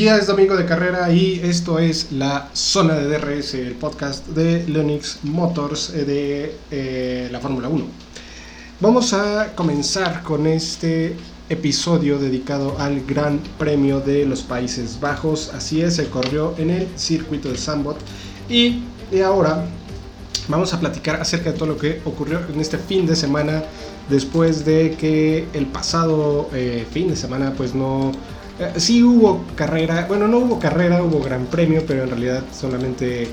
Ya es domingo de carrera y esto es la zona de DRS, el podcast de Leonix Motors eh, de eh, la Fórmula 1. Vamos a comenzar con este episodio dedicado al Gran Premio de los Países Bajos. Así es, se corrió en el circuito de Sambot y, ahora vamos a platicar acerca de todo lo que ocurrió en este fin de semana después de que el pasado eh, fin de semana pues no sí hubo carrera, bueno, no hubo carrera, hubo gran premio, pero en realidad solamente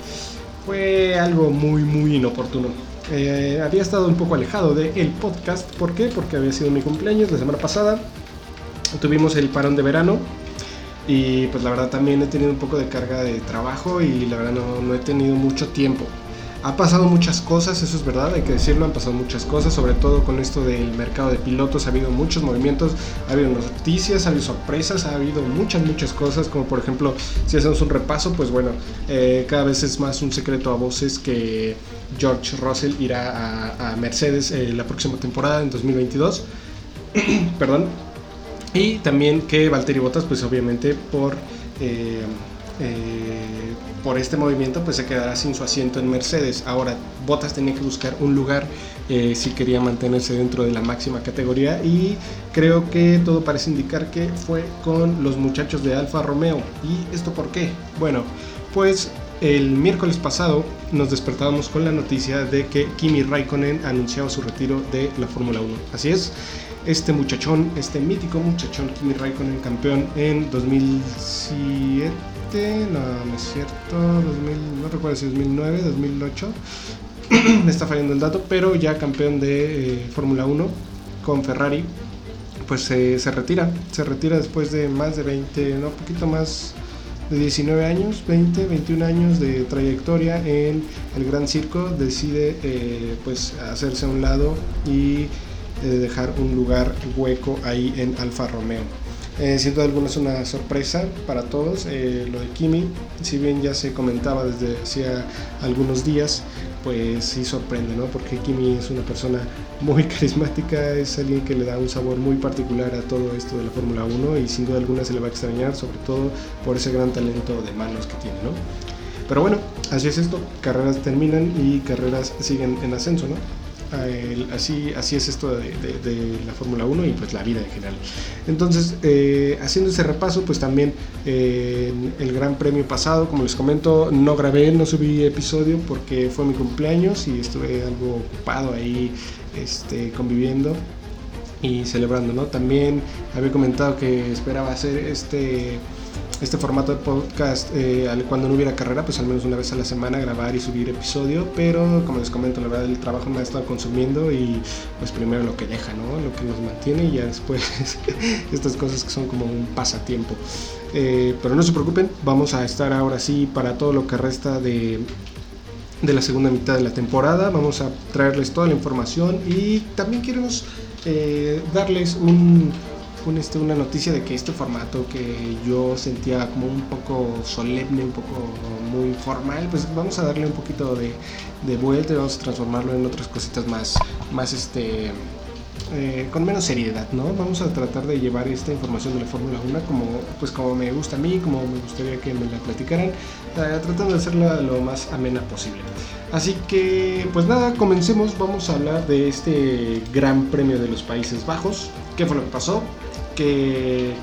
fue algo muy, muy inoportuno. Eh, había estado un poco alejado del podcast, ¿por qué? Porque había sido mi cumpleaños la semana pasada, tuvimos el parón de verano y pues la verdad también he tenido un poco de carga de trabajo y la verdad no, no he tenido mucho tiempo. Ha pasado muchas cosas, eso es verdad, hay que decirlo, han pasado muchas cosas, sobre todo con esto del mercado de pilotos, ha habido muchos movimientos, ha habido noticias, ha habido sorpresas, ha habido muchas, muchas cosas, como por ejemplo, si hacemos un repaso, pues bueno, eh, cada vez es más un secreto a voces que George Russell irá a, Mercedes eh, la próxima temporada, en 2022, perdón, y también que Valtteri Bottas, pues obviamente por... Eh, por este movimiento pues se quedará sin su asiento en Mercedes. Ahora Bottas tenía que buscar un lugar eh, si quería mantenerse dentro de la máxima categoría y creo que todo parece indicar que fue con los muchachos de Alfa Romeo. ¿Y esto por qué? Bueno, pues el miércoles pasado nos despertábamos con la noticia de que Kimi Raikkonen anunciaba su retiro de la Fórmula 1. Así es, este muchachón, este mítico muchachón Kimi Raikkonen, campeón en 2007 no, no es cierto, no recuerdo si 2009, 2008, me está fallando el dato, pero ya campeón de eh, Fórmula 1 con Ferrari, pues se retira, se retira después de más de 20, no, poquito más de 19 años, 20, 21 años de trayectoria en el Gran Circo, decide eh, pues hacerse a un lado y eh, dejar un lugar hueco ahí en Alfa Romeo. Eh, sin duda alguna es una sorpresa para todos eh, lo de Kimi, si bien ya se comentaba desde hacía algunos días, pues sí sorprende, ¿no? Porque Kimi es una persona muy carismática, es alguien que le da un sabor muy particular a todo esto de la Fórmula 1 y sin duda alguna se le va a extrañar, sobre todo por ese gran talento de manos que tiene, ¿no? Pero bueno, así es esto, carreras terminan y carreras siguen en ascenso, ¿no? Así, así es esto de, la Fórmula 1 y pues la vida en general. Entonces, eh, haciendo ese repaso, pues también el Gran Premio pasado, como les comento, no grabé, no subí episodio porque fue mi cumpleaños y estuve algo ocupado ahí este, conviviendo y celebrando, ¿no? También había comentado que esperaba hacer este este formato de podcast eh, cuando no hubiera carrera, pues al menos una vez a la semana grabar y subir episodio, pero como les comento, la verdad el trabajo me ha estado consumiendo y pues primero lo que deja, ¿no? Lo que nos mantiene y ya después estas cosas que son como un pasatiempo. Eh, pero no se preocupen, vamos a estar ahora sí para todo lo que resta de, de la segunda mitad de la temporada, vamos a traerles toda la información y también queremos eh, darles un este, una noticia de que este formato que yo sentía como un poco solemne, un poco muy formal, pues vamos a darle un poquito de, vuelta y vamos a transformarlo en otras cositas más, más este, eh, con menos seriedad, ¿no? Vamos a tratar de llevar esta información de la Fórmula 1 como, pues como me gusta a mí, como me gustaría que me la platicaran, eh, tratando de hacerla lo más amena posible. Así que, pues nada, comencemos, vamos a hablar de este Gran Premio de los Países Bajos, qué fue lo que pasó,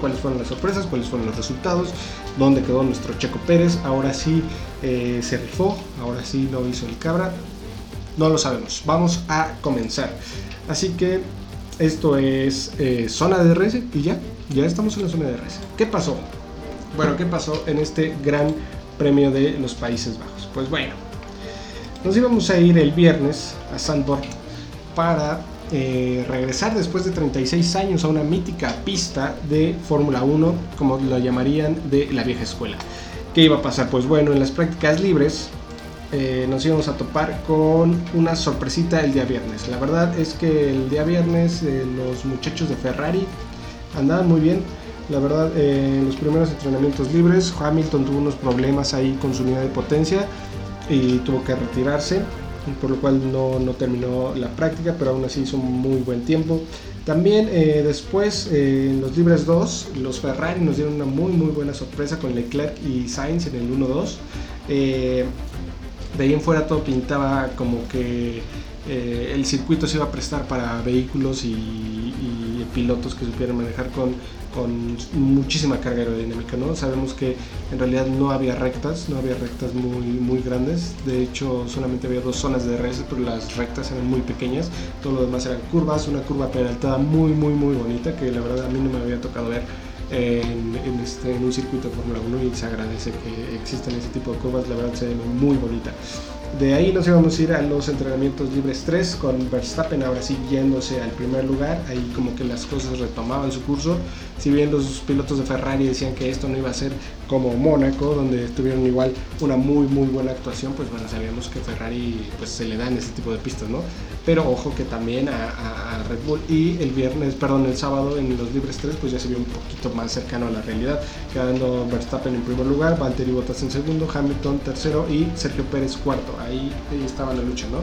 cuáles fueron las sorpresas, cuáles fueron los resultados, dónde quedó nuestro Checo Pérez, ahora sí eh, se rifó, ahora sí lo hizo el cabra, no lo sabemos, vamos a comenzar. Así que esto es eh, zona de DRS y ya, ya estamos en la zona de DRS. ¿Qué pasó? Bueno, ¿qué pasó en este gran premio de los Países Bajos? Pues bueno, nos íbamos a ir el viernes a Sandburg para eh, regresar después de 36 años a una mítica pista de Fórmula 1, como lo llamarían de la vieja escuela. ¿Qué iba a pasar? Pues bueno, en las prácticas libres eh, nos íbamos a topar con una sorpresita el día viernes. La verdad es que el día viernes eh, los muchachos de Ferrari andaban muy bien. La verdad, en los primeros entrenamientos libres, Hamilton tuvo unos problemas ahí con su unidad de potencia y tuvo que retirarse. Por lo cual no, no terminó la práctica, pero aún así hizo muy buen tiempo. También eh, después eh, en los libres 2, los Ferrari nos dieron una muy muy buena sorpresa con Leclerc y Sainz en el 1-2. Eh, de ahí en fuera todo pintaba como que el circuito se iba a prestar para vehículos y pilotos que supieran manejar con con muchísima carga aerodinámica, ¿no? Sabemos que en realidad no había rectas, no había rectas muy, muy grandes, de hecho solamente había dos zonas de DRS, pero las rectas eran muy pequeñas, todo lo demás eran curvas, una curva peraltada muy, muy, muy bonita, que la verdad a mí no me había tocado ver en, este, en un circuito de Fórmula 1 y se agradece que existan ese tipo de curvas, la verdad se ve muy bonita. De ahí nos íbamos a ir a los entrenamientos libres 3 con Verstappen ahora sí yéndose al primer lugar. Ahí como que las cosas retomaban su curso. Si bien los pilotos de Ferrari decían que esto no iba a ser como Mónaco, donde tuvieron igual una muy muy buena actuación, pues bueno, sabíamos que Ferrari pues se le dan ese tipo de pistas, ¿no? Pero ojo que también a, Red Bull y el viernes, perdón, el sábado en los libres 3 pues ya se vio un poquito más cercano a la realidad, quedando Verstappen en primer lugar, Valtteri Bottas en segundo, Hamilton tercero y Sergio Pérez cuarto ahí, estaba la lucha, ¿no?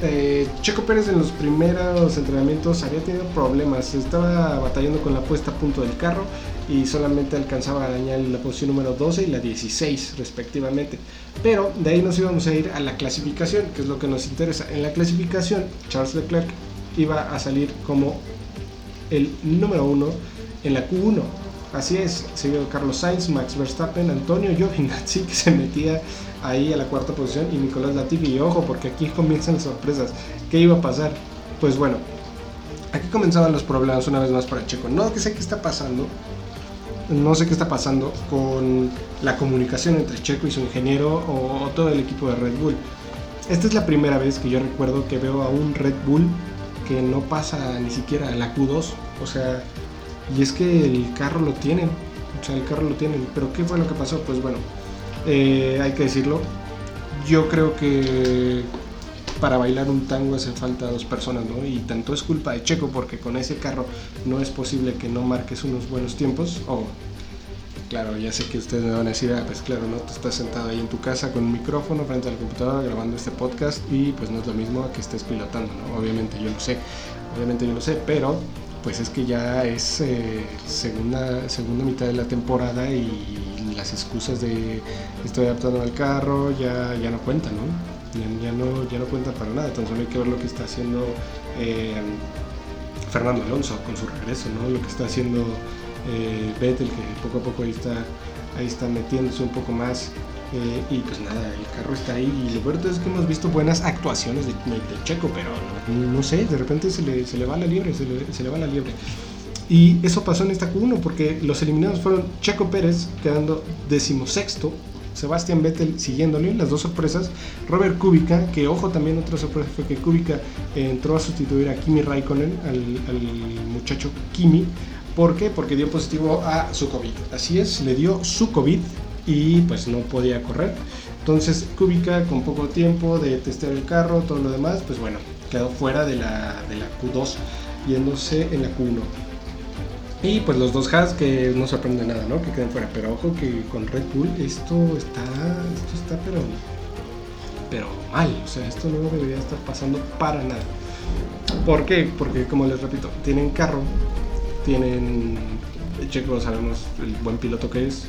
Eh, Checo Pérez en los primeros entrenamientos había tenido problemas, estaba batallando con la puesta a punto del carro y solamente alcanzaba a dañar la posición número 12 y la 16 respectivamente. Pero de ahí nos íbamos a ir a la clasificación, que es lo que nos interesa. En la clasificación, Charles Leclerc iba a salir como el número 1 en la Q1 Así es, seguido Carlos Sainz, Max Verstappen, Antonio Giovinazzi que se metía ahí a la cuarta posición y Nicolás Latifi. Y ojo, porque aquí comienzan las sorpresas. ¿Qué iba a pasar? Pues bueno, aquí comenzaban los problemas una vez más para Checo. No que sé qué está pasando, no sé qué está pasando con la comunicación entre Checo y su ingeniero o todo el equipo de Red Bull. Esta es la primera vez que yo recuerdo que veo a un Red Bull que no pasa ni siquiera a la Q2. O sea, y es que el carro lo tienen, o sea, el carro lo tienen. Pero ¿qué fue lo que pasó? Pues bueno, eh, hay que decirlo. Yo creo que para bailar un tango hace falta dos personas, ¿no? Y tanto es culpa de Checo porque con ese carro no es posible que no marques unos buenos tiempos. O, claro, ya sé que ustedes me van a decir, ah, pues claro, ¿no? Tú estás sentado ahí en tu casa con un micrófono frente a la computadora grabando este podcast y pues no es lo mismo que estés pilotando, ¿no? Obviamente yo lo sé, obviamente yo lo sé, pero pues es que ya es eh, segunda, segunda mitad de la temporada y las excusas de estoy adaptando al carro ya, ya no cuentan, ¿no? Ya, ¿no? ya no cuentan para nada, entonces hay que ver lo que está haciendo eh, Fernando Alonso con su regreso, ¿no? Lo que está haciendo eh, Vettel, que poco a poco ahí está, ahí está metiéndose un poco más eh, y pues nada, el carro está ahí. Y lo peor es que hemos visto buenas actuaciones de, Checo, pero no, sé, de repente se le, se le va la liebre, se le, se le, va la liebre. Y eso pasó en esta Q1 porque los eliminados fueron Checo Pérez quedando decimosexto, Sebastián Vettel siguiéndole, las dos sorpresas, Robert Kubica, que ojo también otra sorpresa fue que Kubica entró a sustituir a Kimi Raikkonen, al, al muchacho Kimi. ¿Por qué? Porque dio positivo a su COVID. Así es, le dio su COVID y pues no podía correr. Entonces Kubica con poco tiempo de testear el carro, todo lo demás, pues bueno, quedó fuera de la, de la Q2, yéndose en la Q1. Y pues los dos Haas que no sorprende nada, ¿no? Que queden fuera. Pero ojo que con Red Bull esto está, esto está pero, pero mal. O sea, esto no debería estar pasando para nada. ¿Por qué? Porque como les repito, tienen carro, tienen Checo sabemos el buen piloto que es,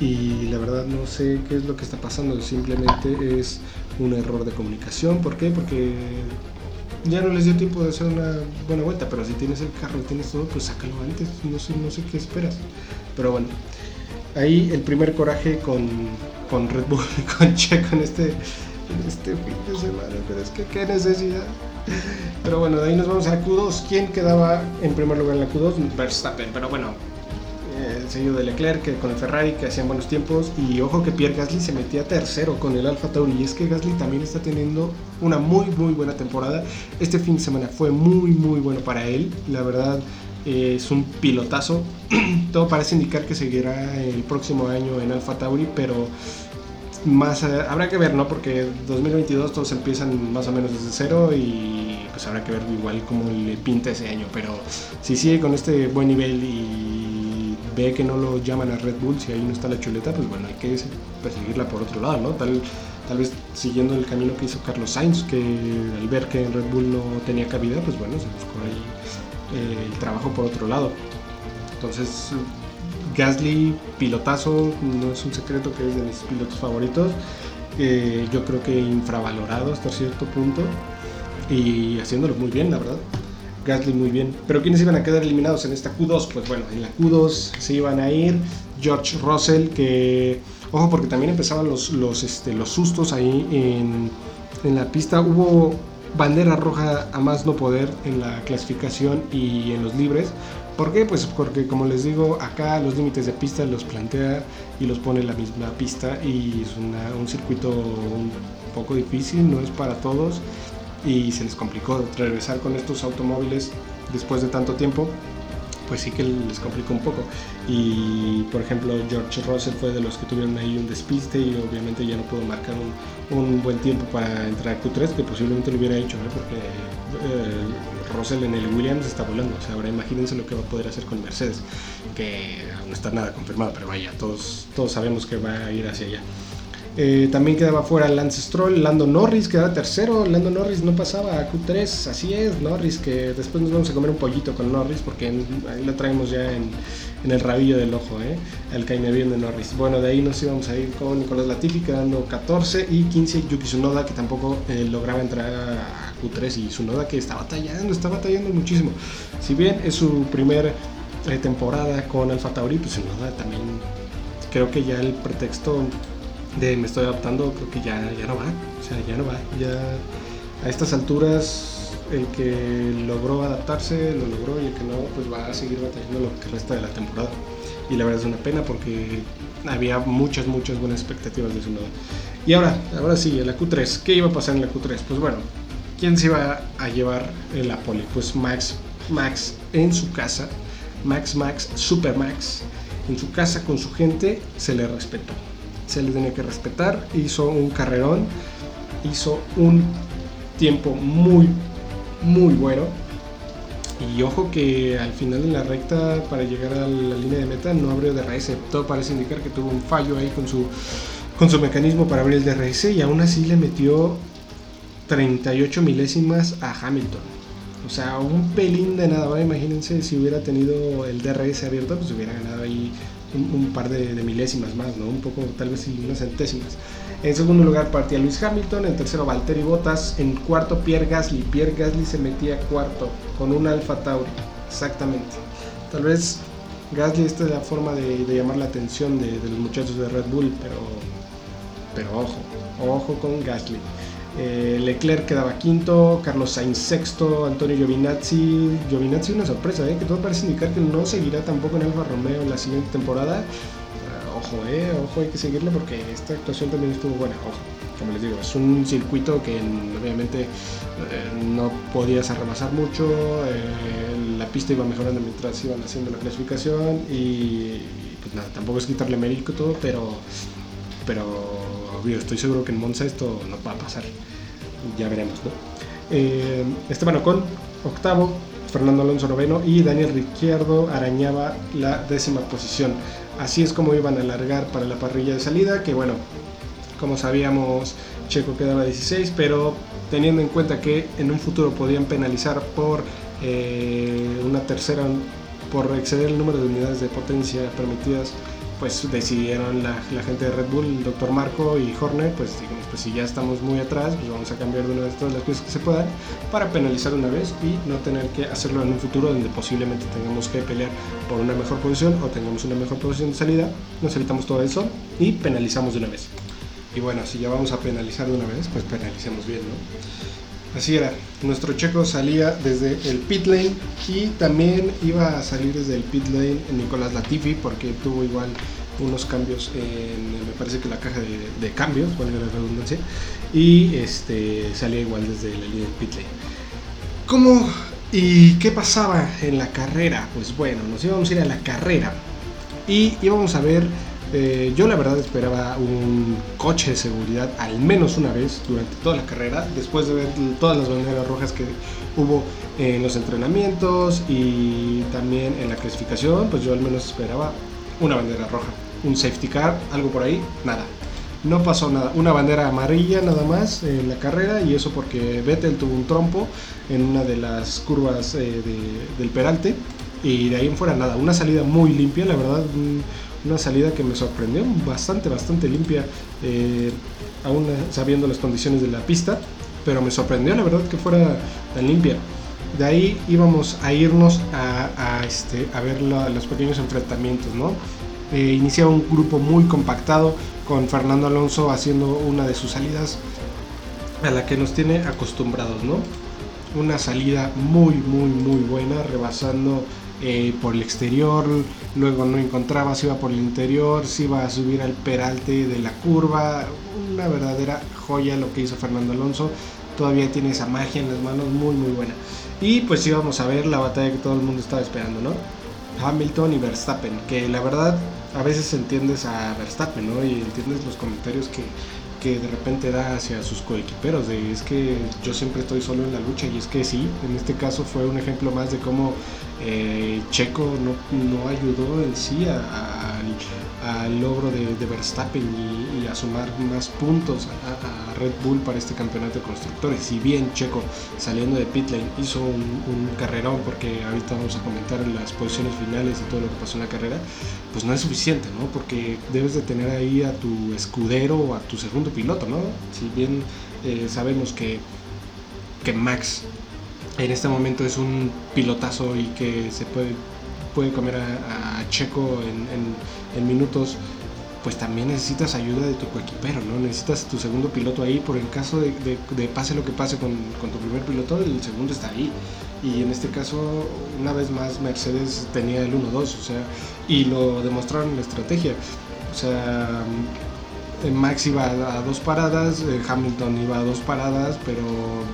y la verdad no sé qué es lo que está pasando, simplemente es un error de comunicación. ¿Por qué? Porque ya no les dio tiempo de hacer una buena vuelta, pero si tienes el carro, tienes todo, pues sácalo antes, no sé, no sé qué esperas. Pero bueno, ahí el primer coraje con, con Red Bull y con Checo en este, este fin de semana, pero es que qué necesidad. Pero bueno, de ahí nos vamos a la Q2. ¿Quién quedaba en primer lugar en la Q2? Verstappen, pero bueno, el sello de Leclerc que con el Ferrari que hacían buenos tiempos y ojo que Pierre Gasly se metía tercero con el Alfa Tauri y es que Gasly también está teniendo una muy muy buena temporada. Este fin de semana fue muy muy bueno para él la verdad eh, es un pilotazo. Todo parece indicar que seguirá el próximo año en Alfa Tauri pero más eh, habrá que ver no porque 2022 todos empiezan más o menos desde cero y pues habrá que ver igual cómo le pinta ese año pero si sigue con este buen nivel y ve que no lo llaman a Red Bull, si ahí no está la chuleta, pues bueno, hay que perseguirla por otro lado, ¿no? Tal, tal vez siguiendo el camino que hizo Carlos Sainz, que al ver que Red Bull no tenía cabida, pues bueno, se buscó ahí eh, el trabajo por otro lado. Entonces, Gasly, pilotazo, no es un secreto que es de mis pilotos favoritos. Eh, yo creo que infravalorado hasta cierto punto y haciéndolo muy bien, la verdad. Gasly muy bien. Pero ¿quiénes iban a quedar eliminados en esta Q2? Pues bueno, en la Q2 se iban a ir George Russell, que, ojo, porque también empezaban los, los, este, los sustos ahí en, en la pista. Hubo bandera roja a más no poder en la clasificación y en los libres. ¿Por qué? Pues porque como les digo, acá los límites de pista los plantea y los pone la misma pista y es un circuito un poco difícil, no es para todos y se les complicó regresar con estos automóviles después de tanto tiempo pues sí que les complicó un poco. Y por ejemplo, George Russell fue de los que tuvieron ahí un despiste y obviamente ya no pudo marcar un, buen tiempo para entrar a Q3, que posiblemente lo hubiera hecho, porque eh, Russell en el Williams está volando. O sea, ahora imagínense lo que va a poder hacer con Mercedes, que no está nada confirmado, pero vaya, todos, todos sabemos que va a ir hacia allá. Eh, también quedaba fuera Lance Stroll, Lando Norris quedaba tercero, Lando Norris no pasaba a Q3, así es, Norris, que después nos vamos a comer un pollito con Norris porque ahí lo traemos ya en, el rabillo del ojo, ¿eh? el bien de Norris. Bueno, de ahí nos íbamos a ir con Nicolás Latifi quedando 14 y 15 Yuki Tsunoda que tampoco eh, lograba entrar a Q3 y Tsunoda que está batallando, está batallando muchísimo. Si bien es su primer eh, temporada con Alfa Tauri, pues Tsunoda también creo que ya el pretexto de me estoy adaptando, creo que ya, ya no va. O sea, ya no va. Ya a estas alturas, el que logró adaptarse, lo logró y el que no, pues va a seguir batallando lo que resta de la temporada. Y la verdad es una pena porque había muchas, muchas buenas expectativas de su nodo. Y ahora, ahora sí, en la Q3. ¿Qué iba a pasar en la Q3? Pues bueno, ¿quién se iba a llevar en la pole? Pues Max, Max en su casa. Max, Max, Super Max. En su casa con su gente se le respetó se le tiene que respetar. Hizo un carrerón, hizo un tiempo muy, muy bueno. Y ojo que al final de la recta, para llegar a la línea de meta, no abrió DRS. Todo parece indicar que tuvo un fallo ahí con su, con su mecanismo para abrir el DRS y aún así le metió 38 milésimas a Hamilton. O sea, un pelín de nada. imagínense si hubiera tenido el DRS abierto, pues hubiera ganado ahí un, par de, milésimas más, ¿no? Un poco, tal vez unas centésimas. En segundo lugar partía Luis Hamilton, en tercero Valtteri Bottas, en cuarto Pierre Gasly. Pierre Gasly se metía cuarto con un Alfa Tauri, exactamente. Tal vez Gasly esta es la forma de, llamar la atención de, de, los muchachos de Red Bull, pero, pero ojo, ojo con Gasly. Eh, Leclerc quedaba quinto, Carlos Sainz sexto, Antonio Giovinazzi. Giovinazzi una sorpresa, ¿eh? que todo parece indicar que no seguirá tampoco en Alfa Romeo en la siguiente temporada. Ah, ojo, eh, ojo, hay que seguirle porque esta actuación también estuvo buena. Ojo, como les digo, es un circuito que obviamente no podías rebasar mucho, la pista iba mejorando mientras iban haciendo la clasificación y pues nada, tampoco es quitarle mérito todo, pero, pero estoy seguro que en Monza esto no va a pasar. Ya veremos, ¿no? Eh, Esteban Ocon, octavo, Fernando Alonso noveno y Daniel Ricciardo arañaba la décima posición. Así es como iban a alargar para la parrilla de salida, que bueno, como sabíamos, Checo quedaba 16, pero teniendo en cuenta que en un futuro podían penalizar por eh, una tercera, por exceder el número de unidades de potencia permitidas pues decidieron la, gente de Red Bull, el doctor Marco y Horner, pues digamos, pues si ya estamos muy atrás, pues vamos a cambiar de una vez todas las piezas que se puedan para penalizar una vez y no tener que hacerlo en un futuro donde posiblemente tengamos que pelear por una mejor posición o tengamos una mejor posición de salida, nos evitamos todo eso y penalizamos de una vez. Y bueno, si ya vamos a penalizar de una vez, pues penalicemos bien, ¿no? Así era, nuestro checo salía desde el pit lane y también iba a salir desde el pit lane Nicolás Latifi porque tuvo igual unos cambios en, me parece que la caja de, cambios, valga la redundancia, y este, salía igual desde la línea del pit lane. ¿Cómo y qué pasaba en la carrera? Pues bueno, nos íbamos a ir a la carrera y íbamos a ver eh, yo la verdad esperaba un coche de seguridad al menos una vez durante toda la carrera, después de ver todas las banderas rojas que hubo en los entrenamientos y también en la clasificación, pues yo al menos esperaba una bandera roja, un safety car, algo por ahí, nada. no pasó nada. Una bandera amarilla nada más en la carrera y eso porque Vettel tuvo un trompo en una de las curvas eh, del Peralte y de ahí en fuera nada. Una salida muy limpia, la verdad, una salida que me sorprendió, bastante, bastante limpia, eh, aún sabiendo las condiciones de la pista, pero me sorprendió la verdad que fuera tan limpia. De ahí íbamos a irnos a, este, a ver los pequeños enfrentamientos, ¿no? Eh, iniciaba un grupo muy compactado con Fernando Alonso haciendo una de sus salidas a la que nos tiene acostumbrados, ¿no? Una salida muy, muy, muy buena, rebasando eh, por el exterior, luego no encontraba si iba por el interior, si iba a subir al peralte de la curva, una verdadera joya lo que hizo Fernando Alonso, todavía tiene esa magia en las manos muy muy buena. Y pues íbamos a ver la batalla que todo el mundo estaba esperando, ¿no? Hamilton y Verstappen, que la verdad a veces entiendes a Verstappen, ¿no? Y entiendes los comentarios que, que de repente da hacia sus coequiperos, de es que yo siempre estoy solo en la lucha y es que sí, en este caso fue un ejemplo más de cómo eh, Checo no, no, ayudó en sí al logro de, Verstappen y, a sumar más puntos a, Red Bull para este campeonato de constructores. Si bien Checo saliendo de pit lane hizo un, un, carrerón, porque ahorita vamos a comentar las posiciones finales y todo lo que pasó en la carrera, pues no es suficiente, ¿no? Porque debes de tener ahí a tu escudero o a tu segundo piloto, ¿no? Si bien eh, sabemos que, que Max en este momento es un pilotazo y que se puede, puede comer a, Checo en, minutos, pues también necesitas ayuda de tu coequipero, ¿no? Necesitas tu segundo piloto ahí, por el caso de, pase lo que pase con, tu primer piloto, el segundo está ahí. Y en este caso, una vez más, Mercedes tenía el 1-2, o sea, y lo demostraron en la estrategia. O sea, eh, Max iba a, dos paradas, eh, Hamilton iba a dos paradas, pero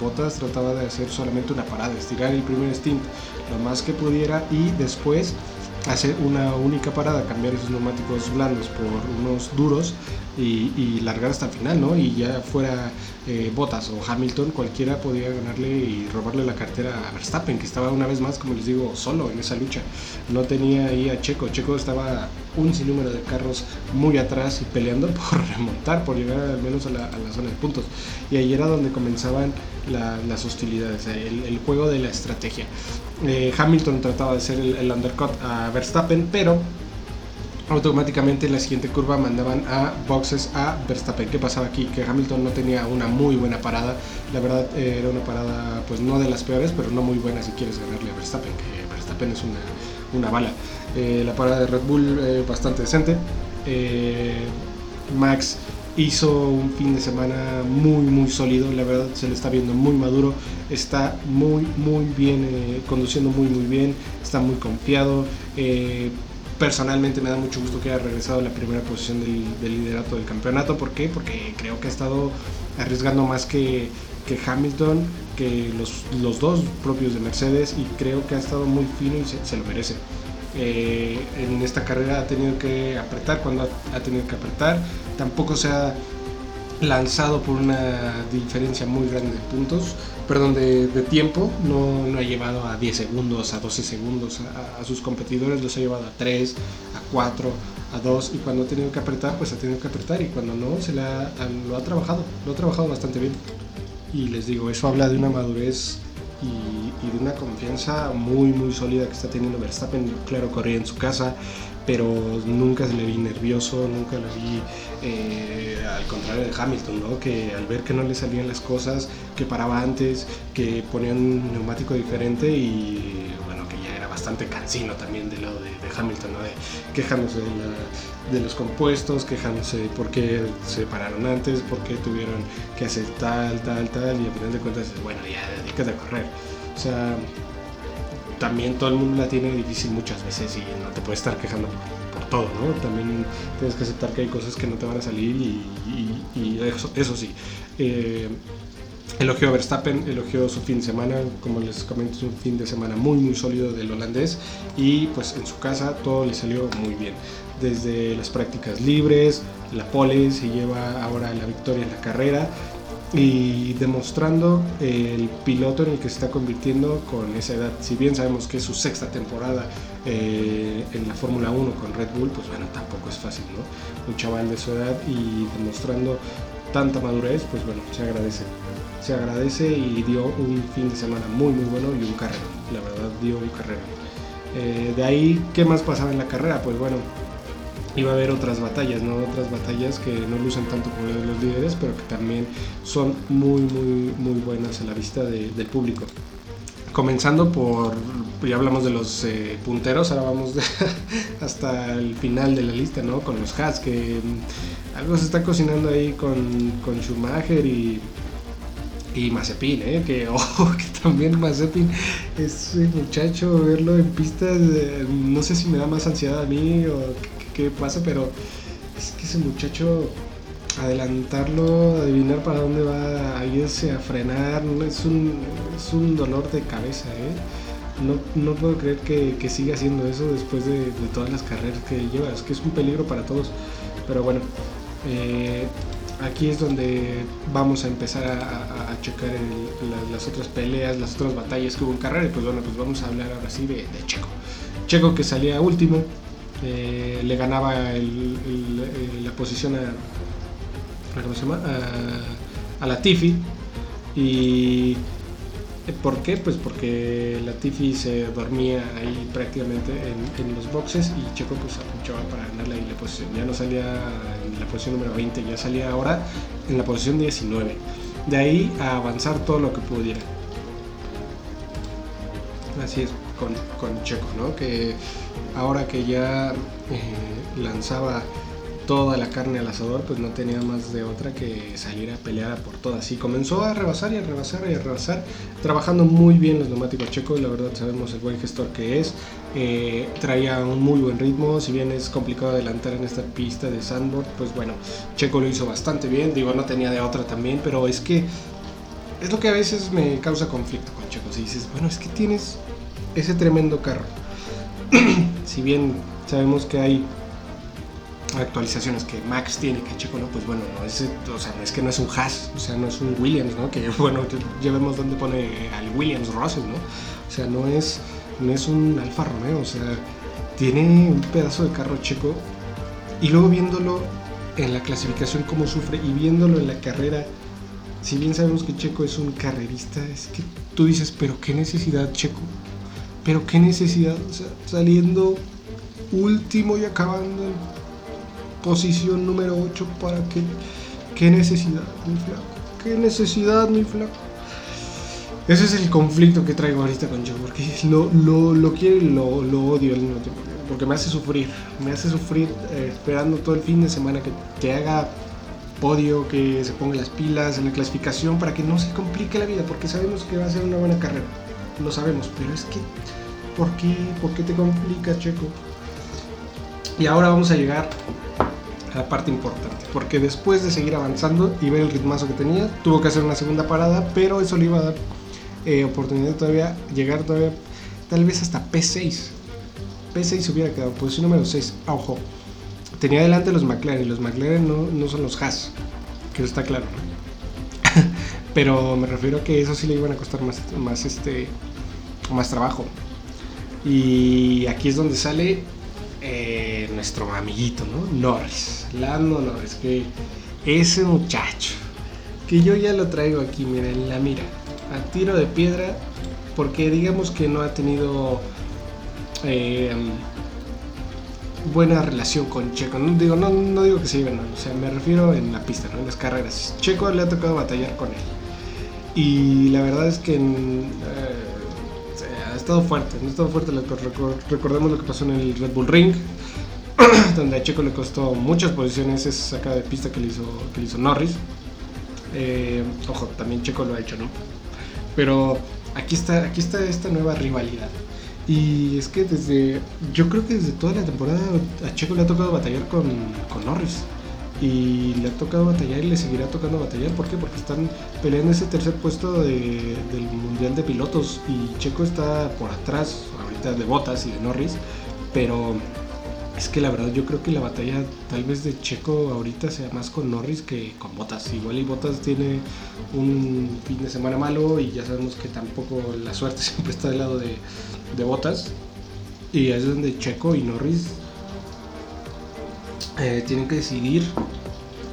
Bottas trataba de hacer solamente una parada, estirar el primer stint lo más que pudiera y después hacer una única parada, cambiar esos neumáticos blandos por unos duros y, largar hasta el final, ¿no? Y ya fuera eh, Bottas o Hamilton, cualquiera podía ganarle y robarle la cartera a Verstappen, que estaba una vez más, como les digo, solo en esa lucha. No tenía ahí a Checo. Checo estaba un sinnúmero de carros muy atrás y peleando por remontar, por llegar al menos a la, zona de puntos. Y ahí era donde comenzaban las hostilidades, el, el, juego de la estrategia. Eh, Hamilton trataba de hacer el undercut a Verstappen, pero automáticamente en la siguiente curva mandaban a boxes a Verstappen. ¿Qué pasaba aquí? Que Hamilton no tenía una muy buena parada. La verdad eh, era una parada, pues no de las peores, pero no muy buena si quieres ganarle a Verstappen, que Verstappen es una, una bala. Eh, la parada de Red Bull eh, bastante decente. Max hizo un fin de semana muy muy sólido, la verdad se le está viendo muy maduro, está muy muy bien, conduciendo muy muy bien, está muy confiado, personalmente me da mucho gusto que haya regresado a la primera posición del, liderato del campeonato. ¿Por qué? Porque creo que ha estado arriesgando más que, que Hamilton, que los, los, dos propios de Mercedes y creo que ha estado muy fino y se, lo merece. Eh, en esta carrera ha tenido que apretar cuando ha, tenido que apretar. Tampoco se ha lanzado por una diferencia muy grande de puntos, perdón, de, tiempo, no, no, ha llevado a 10 segundos, a 12 segundos a, sus competidores, los ha llevado a 3, a 4, a 2 y cuando ha tenido que apretar, pues ha tenido que apretar y cuando no, se la, lo ha trabajado, lo ha trabajado bastante bien. Y les digo, eso habla de una madurez y, y de una confianza muy, muy sólida que está teniendo Verstappen. Claro, corría en su casa, pero nunca se le vi nervioso, nunca le vi eh, al contrario de Hamilton, ¿no? que al ver que no le salían las cosas, que paraba antes, que ponía un neumático diferente y bueno, que ya era bastante cansino también del lado de, Hamilton, ¿no? de, quejándose de, los compuestos, quejándose de por qué se pararon antes, por qué tuvieron que hacer tal, tal, tal, y al final de cuentas, bueno, ya dedícate a correr. O sea, también todo el mundo la tiene difícil muchas veces y no te puedes estar quejando por, todo, ¿no? También tienes que aceptar que hay cosas que no te van a salir y, eso, eso, sí. Eh, elogió a Verstappen, elogió su fin de semana, como les comento, es un fin de semana muy muy sólido del holandés y pues en su casa todo le salió muy bien. Desde las prácticas libres, la pole se lleva ahora la victoria en la carrera y demostrando el piloto en el que se está convirtiendo con esa edad. Si bien sabemos que es su sexta temporada eh, en la Fórmula 1 con Red Bull, pues bueno, tampoco es fácil, ¿no? Un chaval de su edad y demostrando tanta madurez, pues bueno, se agradece. Se agradece y dio un fin de semana muy muy bueno y un carrera. La verdad dio un carrera. Eh, de ahí, ¿qué más pasaba en la carrera? Pues bueno, iba a haber otras batallas, ¿no? Otras batallas que no lucen tanto como los líderes, pero que también son muy, muy, muy buenas a la vista del público. Comenzando por, ya hablamos de los eh, punteros, ahora vamos hasta el final de la lista, ¿no? Con los Haas, que algo se está cocinando ahí con, con Schumacher y, y Mazepin, ¿eh? que, que también Mazepin, ese muchacho, verlo en pistas, no sé si me da más ansiedad a mí o qué pasa, pero es que ese muchacho adelantarlo, adivinar para dónde va a irse a frenar, es un, es un dolor de cabeza, ¿eh? No, no puedo creer que, que, siga haciendo eso después de, todas las carreras que lleva, es que es un peligro para todos. Pero bueno, eh, aquí es donde vamos a empezar a, a, checar las otras peleas, las otras batallas que hubo en carrera. Y pues bueno, pues vamos a hablar ahora sí de, de Checo. Checo que salía último, eh, le ganaba el, eh, la posición a, ¿cómo se. ¿Y por qué? Pues porque la Tiffy se dormía ahí prácticamente en, en, los boxes y Checo pues aprovechaba para ganarle ahí la posición. Ya no salía en la posición número 20, ya salía ahora en la posición 19. De ahí a avanzar todo lo que pudiera. Así es con, con Checo, ¿no? Que ahora que ya eh, lanzaba toda la carne al asador, pues no tenía más de otra que salir a pelear por todas. Y comenzó a rebasar y a rebasar y a rebasar, trabajando muy bien los neumáticos checos, la verdad sabemos el buen gestor que es. Eh, traía un muy buen ritmo, si bien es complicado adelantar en esta pista de sandboard, pues bueno, Checo lo hizo bastante bien, digo, no tenía de otra también, pero es que es lo que a veces me causa conflicto con Checo, si dices, bueno, es que tienes ese tremendo carro si bien sabemos que hay actualizaciones que Max tiene, que Checo no, pues bueno, no es, o sea, es que no es un Haas, o sea, no es un Williams, ¿no? Que bueno, ya vemos dónde pone al Williams Russell, ¿no? O sea, no es, no es un Alfa Romeo, o sea, tiene un pedazo de carro Checo y luego viéndolo en la clasificación cómo sufre y viéndolo en la carrera, si bien sabemos que Checo es un carrerista, es que tú dices, pero qué necesidad Checo, pero qué necesidad, o sea, saliendo último y acabando en posición número 8 para que... ¿Qué necesidad, mi flaco? ¿Qué necesidad, mi flaco? Ese es el conflicto que traigo ahorita con Joe, porque lo, lo, lo quiero y lo, lo, odio al mismo tiempo. Porque me hace sufrir, me hace sufrir eh, esperando todo el fin de semana que, que haga podio, que se ponga las pilas en la clasificación para que no se complique la vida, porque sabemos que va a ser una buena carrera. Lo sabemos, pero es que, ¿por qué, ¿por qué te complica, Checo? Y ahora vamos a llegar a la parte importante, porque después de seguir avanzando y ver el ritmazo que tenía, tuvo que hacer una segunda parada, pero eso le iba a dar eh, oportunidad todavía llegar todavía tal vez hasta P6. P6 hubiera quedado, posición número 6. Ah, ojo, tenía delante los McLaren y los McLaren no, no son los Haas, que está claro. pero me refiero a que eso sí le iban a costar más, más, este, más trabajo. Y aquí es donde sale eh, nuestro amiguito, ¿no? Norris, Lando Norris, que ese muchacho, que yo ya lo traigo aquí, miren, la mira, a tiro de piedra, porque digamos que no ha tenido eh, buena relación con Checo. No digo, no, no digo que se lleven, o sea, me refiero en la pista, ¿no? en las carreras. Checo le ha tocado batallar con él. Y la verdad es que eh, ha estado fuerte, ha estado fuerte. Recordemos lo que pasó en el Red Bull Ring, donde a Checo le costó muchas posiciones esa sacada de pista que le hizo, que le hizo Norris. Eh, ojo, también Checo lo ha hecho, ¿no? Pero aquí está, aquí está esta nueva rivalidad. Y es que desde, yo creo que desde toda la temporada a Checo le ha tocado batallar con, con Norris y le ha tocado batallar y le seguirá tocando batallar. ¿Por qué? Porque están peleando ese tercer puesto de, del Mundial de Pilotos y Checo está por atrás ahorita de Botas y de Norris, pero Es que la verdad yo creo que la batalla tal vez de Checo ahorita sea más con Norris que con Botas. Igual y Botas tiene un fin de semana malo y ya sabemos que tampoco la suerte siempre está del lado de, de Botas. Y es donde Checo y Norris eh, tienen que decidir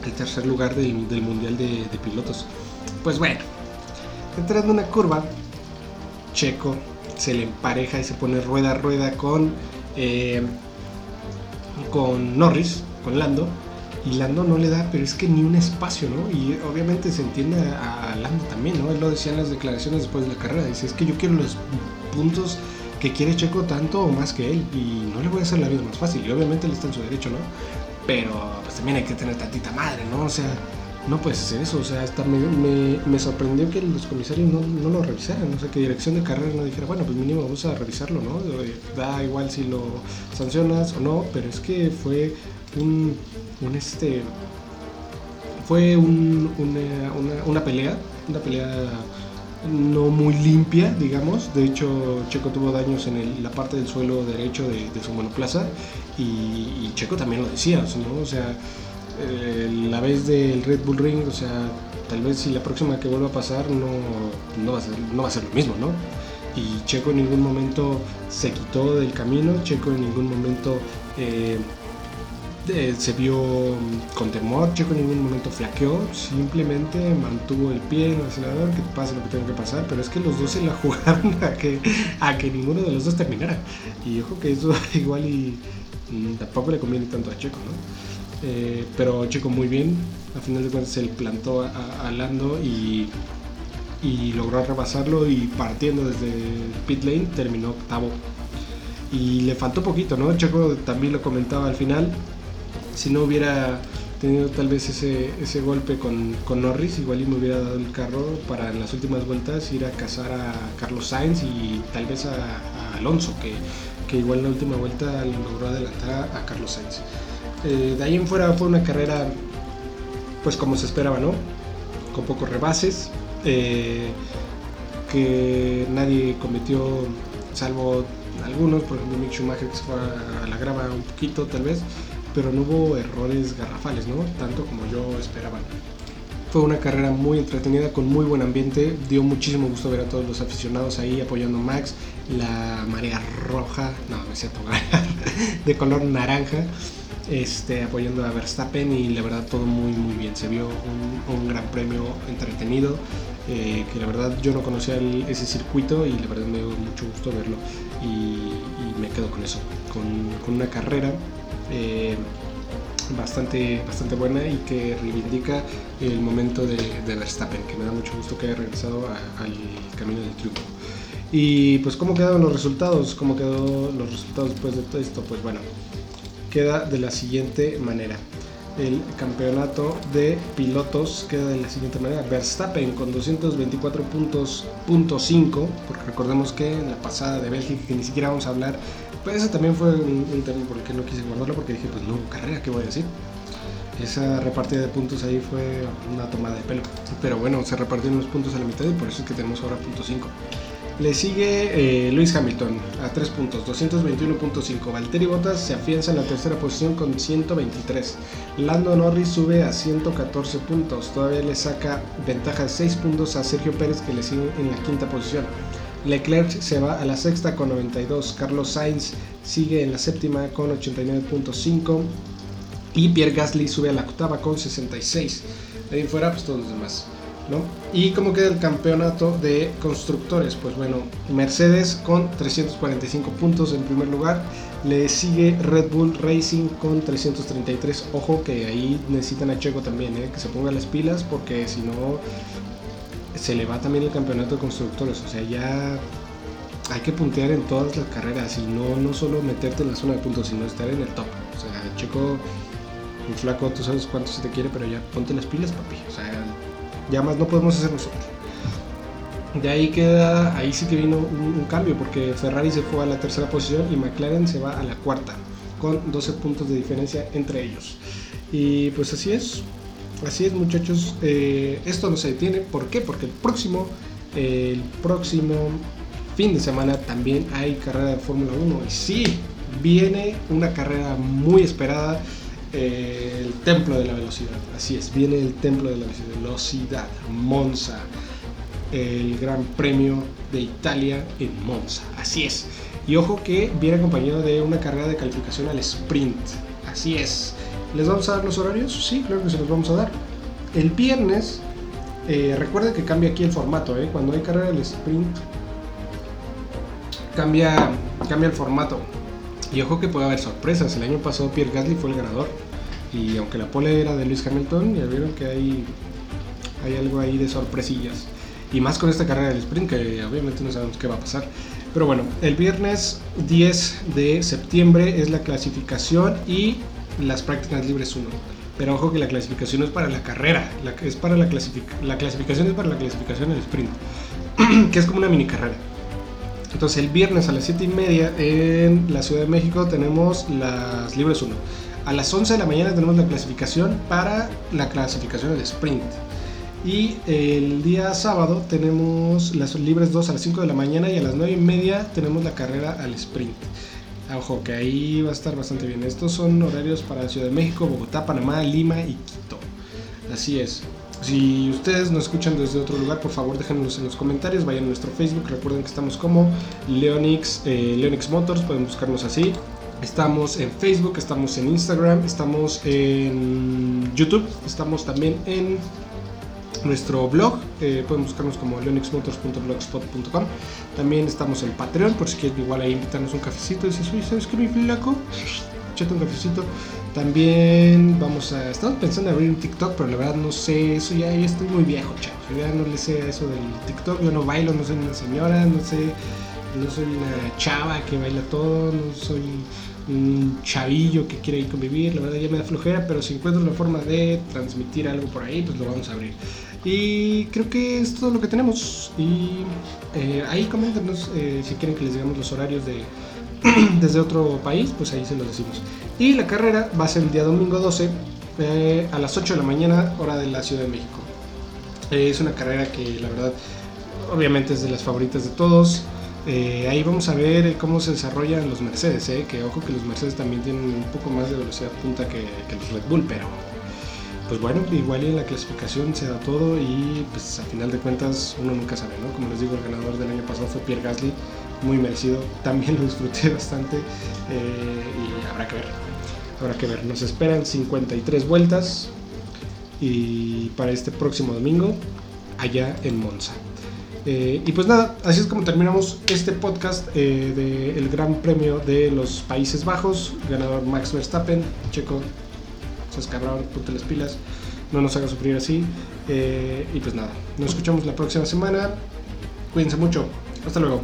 el tercer lugar del, Mundial de, Pilotos. Pues bueno, entrando en una curva, Checo se le empareja y se pone rueda a rueda con, eh, con Norris, con Lando. Y Lando no le da, pero es que ni un espacio, ¿no? Y obviamente se entiende a, a Lando también, ¿no? Él lo decía en las declaraciones después de la carrera. Dice, es que yo quiero los puntos que quiere Checo tanto o más que él y no le voy a hacer la vida más fácil y obviamente él está en su derecho, ¿no? Pero pues también hay que tener tantita madre, ¿no? O sea, no puedes hacer eso, o sea, hasta me, me, sorprendió que los comisarios no, no, lo revisaran, o sea, que dirección de carrera no dijera, bueno, pues mínimo vamos a revisarlo, ¿no? Da igual si lo sancionas o no, pero es que fue un, un este, fue un, una, una, una pelea, una pelea no muy limpia, digamos. De hecho, Checo tuvo daños en la parte del suelo derecho de, su monoplaza y, Checo también lo decía, ¿no? O sea, eh, la vez del Red Bull Ring, o sea, tal vez si la próxima que vuelva a pasar no, no, va, a ser, no va a ser lo mismo, ¿no? Y Checo en ningún momento se quitó del camino, Checo en ningún momento... Eh, se vio con temor, Checo en ningún momento flaqueó, simplemente mantuvo el pie en el acelerador, que pase lo que tenga que pasar, pero es que los dos se la jugaron a que, a que ninguno de los dos terminara. Y ojo que eso igual y, tampoco le conviene tanto a Checo, ¿no? Eh, pero Checo muy bien, a final de cuentas se le plantó a, Lando y, y logró rebasarlo y partiendo desde pit lane terminó octavo. Y le faltó poquito, ¿no? Checo también lo comentaba al final, si no hubiera tenido tal vez ese, ese golpe con, con, Norris, igual y me hubiera dado el carro para en las últimas vueltas ir a cazar a Carlos Sainz y tal vez a, Alonso, que, que, igual en la última vuelta logró adelantar a, Carlos Sainz. Eh, de ahí en fuera fue una carrera, pues como se esperaba, ¿no? Con pocos rebases, eh, que nadie cometió, salvo algunos, por ejemplo Mick Schumacher que se fue a la grava un poquito tal vez, pero no hubo errores garrafales, ¿no? Tanto como yo esperaba. Fue una carrera muy entretenida, con muy buen ambiente. Dio muchísimo gusto ver a todos los aficionados ahí apoyando a Max. La marea roja, no, no es cierto, de color naranja, este, apoyando a Verstappen y la verdad todo muy, muy bien. Se vio un, gran premio entretenido. Eh, que la verdad yo no conocía ese circuito y la verdad me dio mucho gusto verlo y, me quedo con eso, con, con una carrera eh, bastante, bastante buena y que reivindica el momento de, Verstappen, que me da mucho gusto que haya regresado al camino del triunfo. Y pues cómo quedaron los resultados, cómo quedaron los resultados después de todo esto, pues bueno, queda de la siguiente manera. El campeonato de pilotos queda de la siguiente manera. Verstappen con 224 puntos, punto 5, porque recordemos que en la pasada de Bélgica, que ni siquiera vamos a hablar pues eso también fue un, tema por el que no quise guardarlo, porque dije, pues no, carrera, ¿qué voy a decir? Esa repartida de puntos ahí fue una tomada de pelo. Pero bueno, se repartieron los puntos a la mitad y por eso es que tenemos ahora punto 5. Le sigue eh, Luis Hamilton a 3 puntos, 221.5. Valtteri Bottas se afianza en la tercera posición con 123. Lando Norris sube a 114 puntos. Todavía le saca ventaja de 6 puntos a Sergio Pérez que le sigue en la quinta posición. Leclerc se va a la sexta con 92, Carlos Sainz sigue en la séptima con 89.5 y Pierre Gasly sube a la octava con 66. De ahí fuera, pues todos los demás. ¿no? ¿Y cómo queda el campeonato de constructores? Pues bueno, Mercedes con 345 puntos en primer lugar, le sigue Red Bull Racing con 333. Ojo que ahí necesitan a Checo también, ¿eh? que se ponga las pilas porque si no se le va también el campeonato de constructores. O sea, ya hay que puntear en todas las carreras y no, no solo meterte en la zona de puntos, sino estar en el top. O sea, chico, un flaco, tú sabes cuánto se te quiere, pero ya ponte las pilas, papi. O sea, ya más no podemos hacer nosotros. De ahí queda, ahí sí que vino un, un, cambio, porque Ferrari se fue a la tercera posición y McLaren se va a la cuarta, con 12 puntos de diferencia entre ellos. Y pues así es, Así es muchachos, eh, esto no se detiene. ¿Por qué? Porque el próximo, el próximo fin de semana también hay carrera de Fórmula 1. Y sí, viene una carrera muy esperada, eh, el Templo de la Velocidad. Así es, viene el Templo de la Velocidad, Monza, el Gran Premio de Italia en Monza. Así es. Y ojo que viene acompañado de una carrera de calificación al sprint. Así es. ¿Les vamos a dar los horarios? Sí, claro que se los vamos a dar. El viernes, eh, recuerden que cambia aquí el formato, ¿eh? cuando hay carrera del sprint, cambia, cambia el formato. Y ojo que puede haber sorpresas. El año pasado Pierre Gasly fue el ganador. Y aunque la pole era de Luis Hamilton, ya vieron que hay, hay algo ahí de sorpresillas. Y más con esta carrera del sprint, que obviamente no sabemos qué va a pasar. Pero bueno, el viernes 10 de septiembre es la clasificación y las prácticas libres 1. Pero ojo que la clasificación es para la carrera, la, es para la, la clasificación es para la clasificación del sprint, que es como una mini carrera. Entonces el viernes a las 7 y media en la Ciudad de México tenemos las libres 1. A las 11 de la mañana tenemos la clasificación para la clasificación del sprint. Y el día sábado tenemos las libres 2 a las 5 de la mañana y a las 9 y media tenemos la carrera al sprint. Ojo, que ahí va a estar bastante bien. Estos son horarios para Ciudad de México, Bogotá, Panamá, Lima y Quito. Así es. Si ustedes nos escuchan desde otro lugar, por favor déjenos en los comentarios, vayan a nuestro Facebook, recuerden que estamos como Leonix, eh, Leonix Motors, pueden buscarnos así. Estamos en Facebook, estamos en Instagram, estamos en YouTube, estamos también en nuestro blog, eh, pueden buscarnos como leonixmotors.blogspot.com. También estamos en Patreon, por si quieren igual ahí invitarnos un cafecito. Dices, uy, ¿sabes qué, mi flaco? Échate un cafecito. También vamos a. Estamos pensando en abrir un TikTok, pero la verdad no sé. Eso ya, ya estoy muy viejo, chavos. Yo ya no le sé eso del TikTok. Yo no bailo, no soy una señora, no sé. No soy una chava que baila todo, no soy un chavillo que quiere ir convivir, la verdad ya me da flojera, pero si encuentro la forma de transmitir algo por ahí, pues lo vamos a abrir. Y creo que es todo lo que tenemos. Y eh, ahí coméntenos eh, si quieren que les digamos los horarios de desde otro país, pues ahí se los decimos. Y la carrera va a ser el día domingo 12 eh, a las 8 de la mañana, hora de la Ciudad de México. es una carrera que la verdad obviamente es de las favoritas de todos. Eh, ahí vamos a ver cómo se desarrollan los Mercedes, eh, que ojo que los Mercedes también tienen un poco más de velocidad punta que, los Red Bull, pero pues bueno, igual en la clasificación se da todo y pues a final de cuentas uno nunca sabe, ¿no? Como les digo, el ganador del año pasado fue Pierre Gasly, muy merecido, también lo disfruté bastante eh, y habrá que ver, habrá que ver, nos esperan 53 vueltas y para este próximo domingo allá en Monza. Eh, y pues nada, así es como terminamos este podcast eh, del Gran Premio de los Países Bajos. Ganador Max Verstappen, Checo, cabrón, ponte las pilas, no nos haga sufrir así. Eh, y pues nada, nos escuchamos la próxima semana. Cuídense mucho, hasta luego.